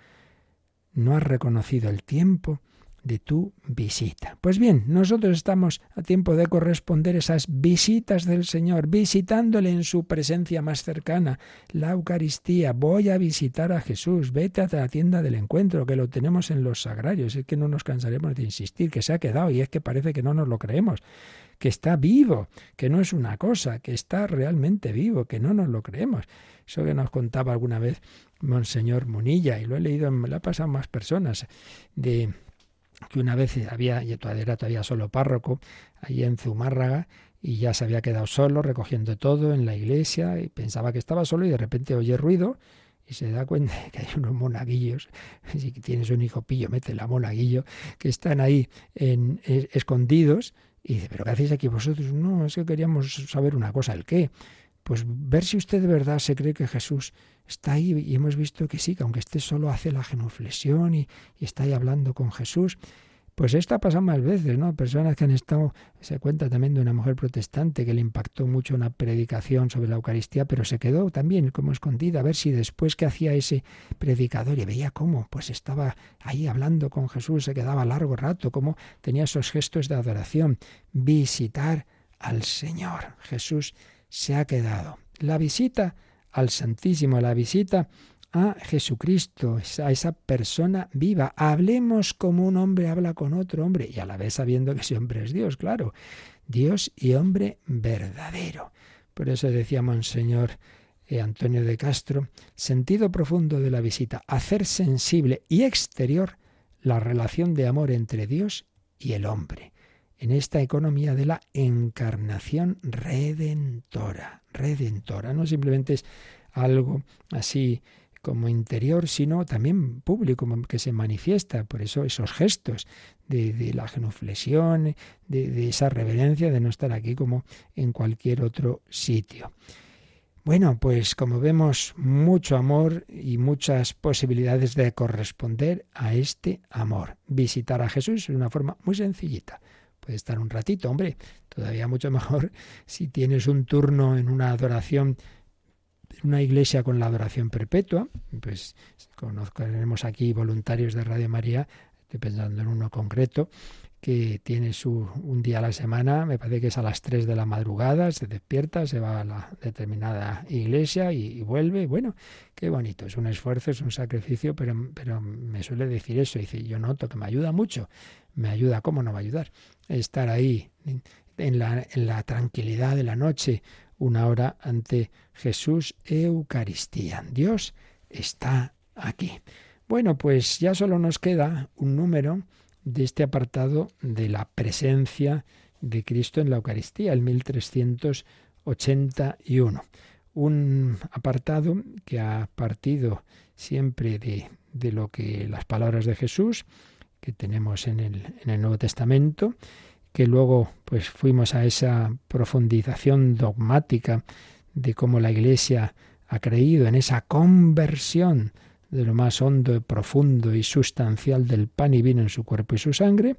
no has reconocido el tiempo de tu visita. Pues bien, nosotros estamos a tiempo de corresponder esas visitas del Señor, visitándole en su presencia más cercana, la Eucaristía. Voy a visitar a Jesús, vete a la tienda del encuentro, que lo tenemos en los sagrarios. Es que no nos cansaremos de insistir, que se ha quedado y es que parece que no nos lo creemos que está vivo, que no es una cosa, que está realmente vivo, que no nos lo creemos. Eso que nos contaba alguna vez Monseñor Munilla, y lo he leído, me lo ha pasado más personas, de que una vez había, y todavía era todavía solo párroco, allí en Zumárraga, y ya se había quedado solo recogiendo todo en la iglesia, y pensaba que estaba solo y de repente oye ruido y se da cuenta de que hay unos monaguillos, [LAUGHS] si tienes un hijo pillo, mete la monaguillo, que están ahí en, escondidos, y dice, ¿pero qué hacéis aquí vosotros? No, es que queríamos saber una cosa, ¿el qué? Pues ver si usted de verdad se cree que Jesús está ahí y hemos visto que sí, que aunque esté solo hace la genuflexión y, está ahí hablando con Jesús. Pues esto ha pasado más veces, ¿no? Personas que han estado, se cuenta también de una mujer protestante que le impactó mucho una predicación sobre la Eucaristía, pero se quedó también como escondida a ver si después que hacía ese predicador y veía cómo, pues estaba ahí hablando con Jesús, se quedaba largo rato, cómo tenía esos gestos de adoración, visitar al Señor. Jesús se ha quedado. La visita al Santísimo, la visita a Jesucristo, a esa persona viva. Hablemos como un hombre habla con otro hombre y a la vez sabiendo que ese hombre es Dios, claro. Dios y hombre verdadero. Por eso decía Monseñor eh, Antonio de Castro, sentido profundo de la visita, hacer sensible y exterior la relación de amor entre Dios y el hombre, en esta economía de la encarnación redentora redentora. No simplemente es algo así como interior, sino también público, que se manifiesta. Por eso esos gestos de, la genuflexión, de, de, esa reverencia, de no estar aquí como en cualquier otro sitio. Bueno, pues como vemos, mucho amor y muchas posibilidades de corresponder a este amor. Visitar a Jesús es una forma muy sencillita. Puede estar un ratito, hombre, todavía mucho [LAUGHS] mejor si tienes un turno en una adoración en una iglesia con la adoración perpetua, pues conoceremos aquí voluntarios de Radio María, estoy pensando en uno concreto, que tiene su, un día a la semana, me parece que es a las 3 de la madrugada, se despierta, se va a la determinada iglesia y, vuelve. Bueno, qué bonito, es un esfuerzo, es un sacrificio, pero, pero me suele decir eso, dice, yo noto que me ayuda mucho, me ayuda, ¿cómo no va a ayudar? Estar ahí en la, en la tranquilidad de la noche, una hora ante Jesús Eucaristía. Dios está aquí. Bueno, pues ya solo nos queda un número de este apartado de la presencia de Cristo en la Eucaristía, el 1381. Un apartado que ha partido siempre de, de lo que las palabras de Jesús, que tenemos en el, en el Nuevo Testamento, que luego pues fuimos a esa profundización dogmática de cómo la Iglesia ha creído en esa conversión de lo más hondo, profundo y sustancial del pan y vino en su cuerpo y su sangre,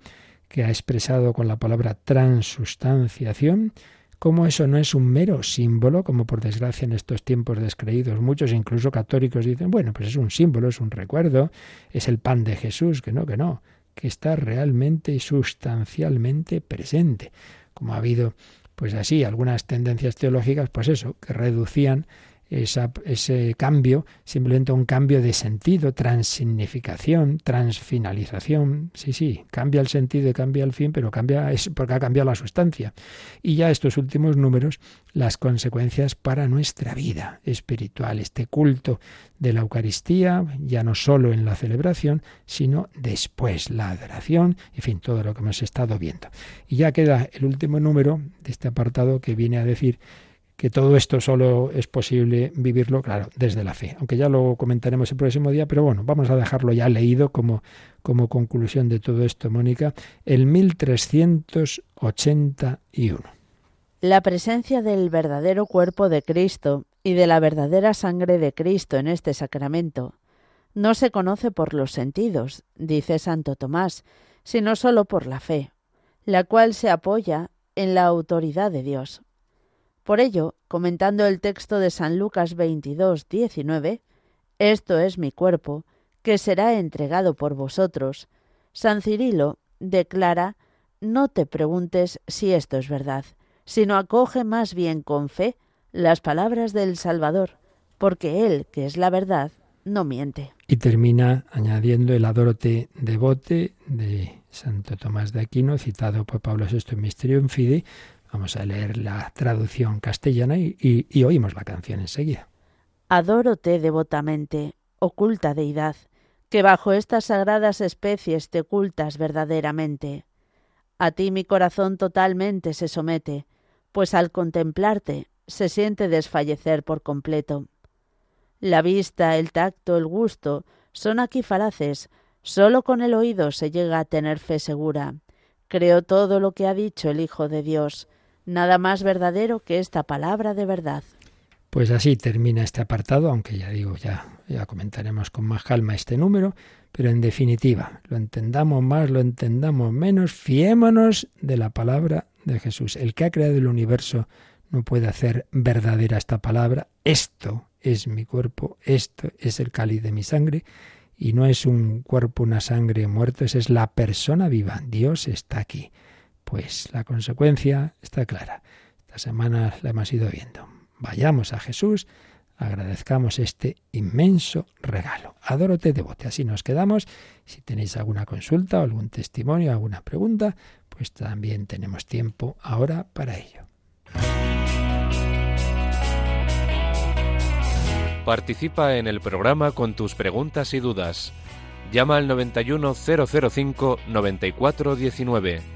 que ha expresado con la palabra transustanciación, como eso no es un mero símbolo, como por desgracia en estos tiempos descreídos muchos, incluso católicos, dicen, bueno, pues es un símbolo, es un recuerdo, es el pan de Jesús, que no, que no, que está realmente y sustancialmente presente. Como ha habido, pues así, algunas tendencias teológicas, pues eso, que reducían ese cambio, simplemente un cambio de sentido, transignificación, transfinalización. Sí, sí, cambia el sentido y cambia el fin, pero cambia es porque ha cambiado la sustancia. Y ya estos últimos números, las consecuencias para nuestra vida espiritual, este culto de la Eucaristía, ya no solo en la celebración, sino después la adoración, en fin, todo lo que hemos estado viendo. Y ya queda el último número de este apartado que viene a decir que todo esto solo es posible vivirlo, claro, desde la fe. Aunque ya lo comentaremos el próximo día, pero bueno, vamos a dejarlo ya leído como, como conclusión de todo esto, Mónica, el 1381.
La presencia del verdadero cuerpo de Cristo y de la verdadera sangre de Cristo en este sacramento no se conoce por los sentidos, dice Santo Tomás, sino sólo por la fe, la cual se apoya en la autoridad de Dios. Por ello, comentando el texto de San Lucas 22, 19, Esto es mi cuerpo, que será entregado por vosotros, San Cirilo declara, no te preguntes si esto es verdad, sino acoge más bien con fe las palabras del Salvador, porque Él, que es la verdad, no miente.
Y termina añadiendo el adorote devote de Santo Tomás de Aquino, citado por Pablo VI en Misterio en Fide. Vamos a leer la traducción castellana y, oímos la canción enseguida.
Adórote devotamente, oculta deidad, que bajo estas sagradas especies te ocultas verdaderamente. A ti mi corazón totalmente se somete, pues al contemplarte se siente desfallecer por completo. La vista, el tacto, el gusto son aquí falaces, sólo con el oído se llega a tener fe segura. Creo todo lo que ha dicho el Hijo de Dios, nada más verdadero que esta palabra de verdad.
Pues así termina este apartado, aunque ya digo, ya, ya comentaremos con más calma este número, pero en definitiva, lo entendamos más, lo entendamos menos, fiémonos de la palabra de Jesús. El que ha creado el universo no puede hacer verdadera esta palabra. Esto es mi cuerpo, esto es el cáliz de mi sangre, y no es un cuerpo, una sangre muerto, es la persona viva. Dios está aquí. Pues la consecuencia está clara. Esta semana la hemos ido viendo. Vayamos a Jesús, agradezcamos este inmenso regalo. Adórote devote. Así nos quedamos. Si tenéis alguna consulta algún testimonio, alguna pregunta, pues también tenemos tiempo ahora para ello.
Participa en el programa con tus preguntas y dudas. Llama al 91005 9419.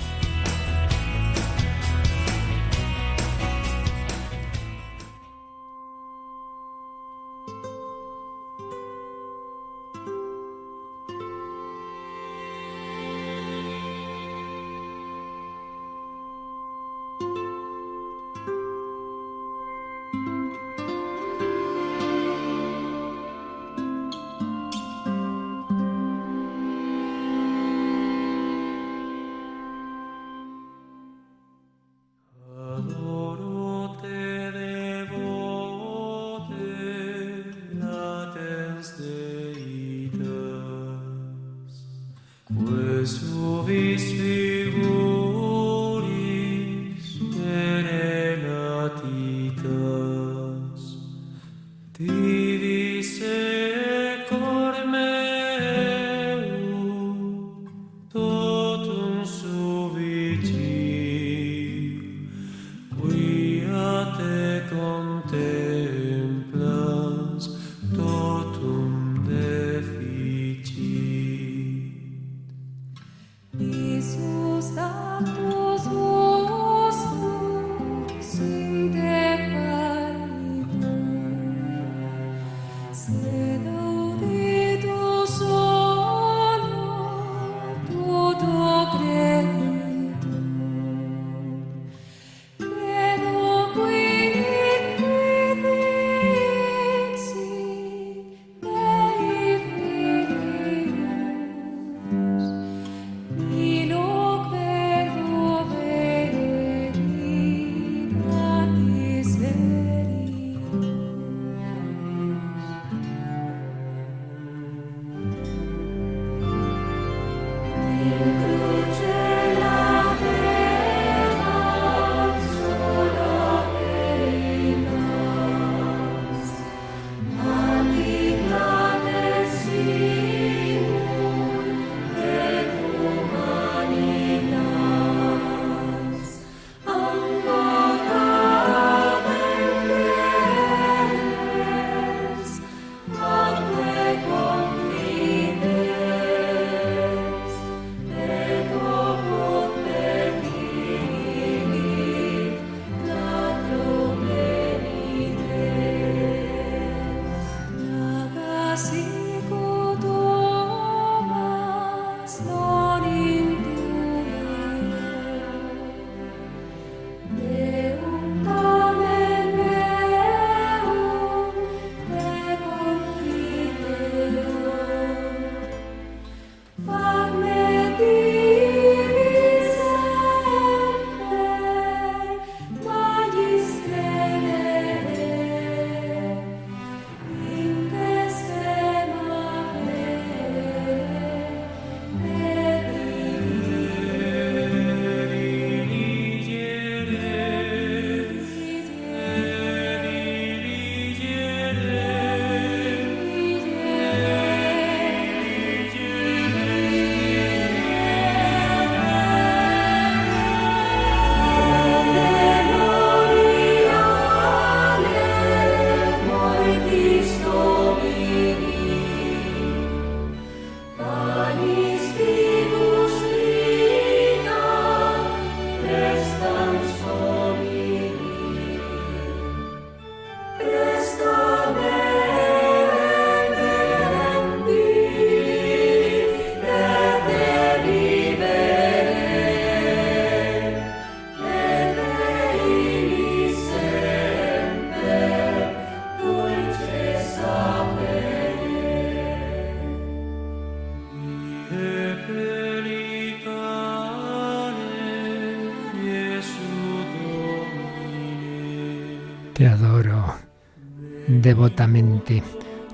devotamente.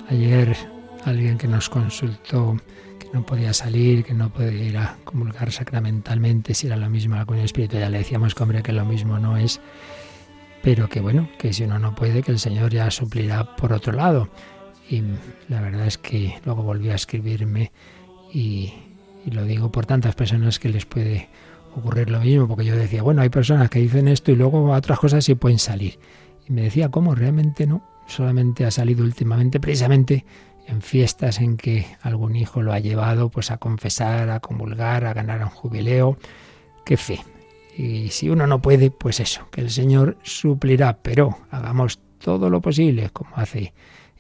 Ayer alguien que nos consultó que no podía salir, que no podía ir a comulgar sacramentalmente, si era lo mismo la comunión espiritual, ya le decíamos que hombre que lo mismo no es, pero que bueno, que si uno no puede, que el Señor ya suplirá por otro lado. Y la verdad es que luego volvió a escribirme y, lo digo por tantas personas que les puede ocurrir lo mismo, porque yo decía, bueno, hay personas que dicen esto y luego otras cosas sí pueden salir. Y me decía, ¿cómo? Realmente no. Solamente ha salido últimamente precisamente en fiestas en que algún hijo lo ha llevado pues a confesar, a comulgar, a ganar un jubileo. ¡Qué fe! Y si uno no puede, pues eso, que el Señor suplirá, pero hagamos todo lo posible como hace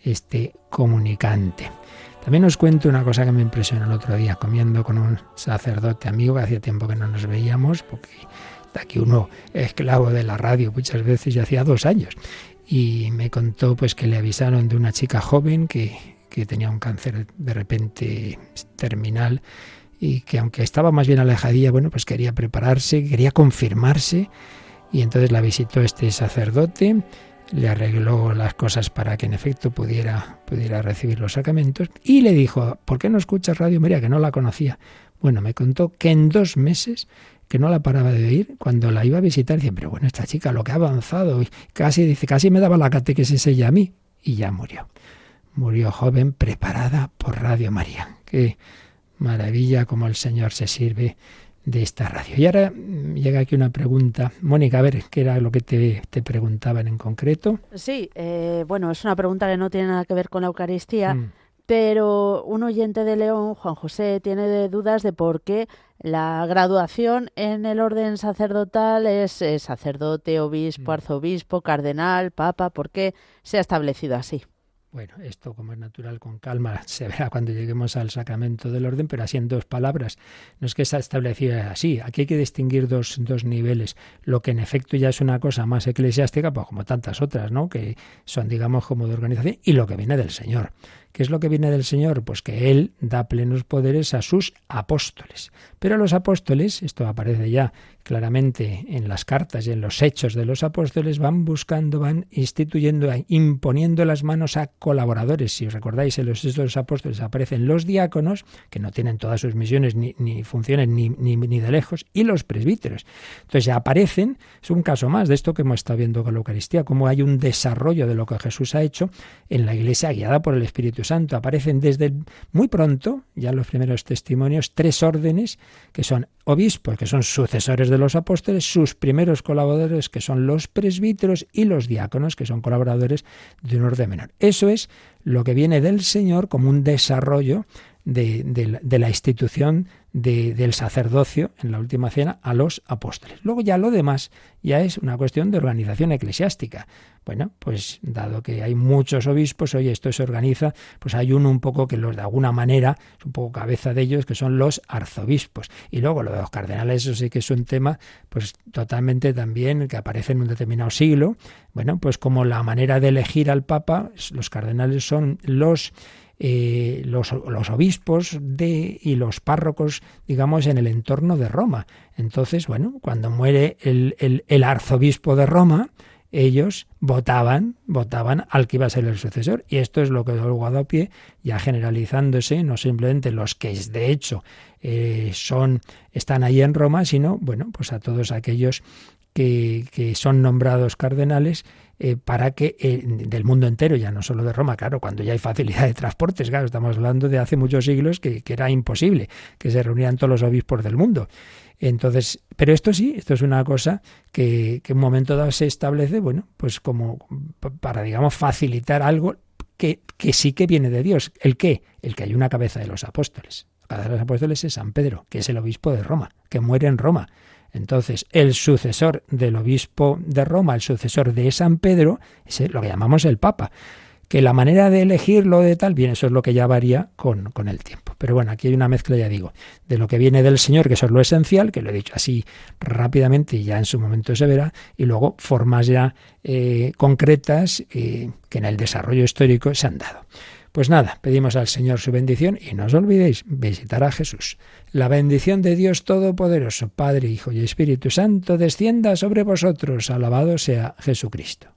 este comunicante. También os cuento una cosa que me impresionó el otro día, comiendo con un sacerdote amigo que hacía tiempo que no nos veíamos, porque está aquí uno esclavo de la radio muchas veces y hacía dos años. Y me contó pues que le avisaron de una chica joven que que tenía un cáncer de repente terminal y que aunque estaba más bien alejadilla, bueno, pues quería prepararse, quería confirmarse y entonces la visitó este sacerdote, le arregló las cosas para que en efecto pudiera, pudiera recibir los sacramentos y le dijo, ¿por qué no escuchas Radio María? Que no la conocía. Bueno, me contó que en dos meses que no la paraba de oír, cuando la iba a visitar, decía, pero bueno, esta chica lo que ha avanzado, y casi dice, casi me daba la catequesis ella a mí, y ya murió murió joven preparada por Radio María. Qué maravilla como el Señor se sirve de esta radio. Y ahora mm, llega aquí una pregunta. Mónica, a ver, ¿qué era lo que te, preguntaban en concreto?
Sí, eh, bueno, es una pregunta que no tiene nada que ver con la Eucaristía, mm. Pero un oyente de León, Juan José, tiene dudas de por qué la graduación en el orden sacerdotal es sacerdote, obispo, mm. arzobispo, cardenal, papa, ¿por qué se ha establecido así?
Bueno, esto como es natural, con calma, [LAUGHS] se verá cuando lleguemos al sacramento del orden, pero así en dos palabras. No es que se establecido así. Aquí hay que distinguir dos, dos niveles. Lo que en efecto ya es una cosa más eclesiástica, pues como tantas otras, ¿no? Que son, digamos, como de organización, y lo que viene del Señor. ¿Qué es lo que viene del Señor? Pues que Él da plenos poderes a sus apóstoles. Pero los apóstoles, esto aparece ya claramente en las cartas y en los hechos de los apóstoles, van buscando, van instituyendo, imponiendo las manos a colaboradores. Si os recordáis, en los hechos de los apóstoles aparecen los diáconos, que no tienen todas sus misiones ni, funciones ni, ni, ni, de lejos, y los presbíteros. Entonces ya aparecen, es un caso más de esto que hemos estado viendo con la Eucaristía, cómo hay un desarrollo de lo que Jesús ha hecho en la Iglesia guiada por el Espíritu Santo. Aparecen desde muy pronto, ya los primeros testimonios, tres órdenes que son obispos, que son sucesores de los apóstoles, sus primeros colaboradores, que son los presbíteros, y los diáconos, que son colaboradores de un orden menor. Eso es lo que viene del Señor como un desarrollo de, la institución del sacerdocio en la última cena a los apóstoles. Luego ya lo demás ya es una cuestión de organización eclesiástica. Bueno, pues dado que hay muchos obispos, hoy esto se organiza, pues hay uno un poco que los de alguna manera, es un poco cabeza de ellos, que son los arzobispos. Y luego lo de los cardenales, eso sí que es un tema, pues totalmente también que aparece en un determinado siglo. Bueno, pues como la manera de elegir al Papa, los cardenales son los eh, los, obispos de, y los párrocos, digamos, en el entorno de Roma. Entonces, bueno, cuando muere el, el, arzobispo de Roma, ellos votaban, votaban al que iba a ser el sucesor. Y esto es lo que luego ha pie, ya generalizándose, no simplemente los que de hecho eh, son, están ahí en Roma, sino, bueno, pues a todos aquellos que, que son nombrados cardenales eh, para que eh, del mundo entero, ya no solo de Roma, claro, cuando ya hay facilidad de transportes, claro, estamos hablando de hace muchos siglos que, era imposible que se reunieran todos los obispos del mundo. Entonces, pero esto sí, esto es una cosa que, en un momento dado se establece, bueno, pues como para, digamos, facilitar algo que, que sí que viene de Dios. ¿El qué? El que hay una cabeza de los apóstoles. La cabeza de los apóstoles es San Pedro, que es el obispo de Roma, que muere en Roma. Entonces, el sucesor del obispo de Roma, el sucesor de San Pedro, es lo que llamamos el Papa. Que la manera de elegirlo de tal, bien, eso es lo que ya varía con, con, el tiempo. Pero bueno, aquí hay una mezcla, ya digo, de lo que viene del Señor, que eso es lo esencial, que lo he dicho así rápidamente y ya en su momento se verá, y luego formas ya eh, concretas eh, que en el desarrollo histórico se han dado. Pues nada, pedimos al Señor su bendición y no os olvidéis visitar a Jesús. La bendición de Dios Todopoderoso, Padre, Hijo y Espíritu Santo, descienda sobre vosotros. Alabado sea Jesucristo.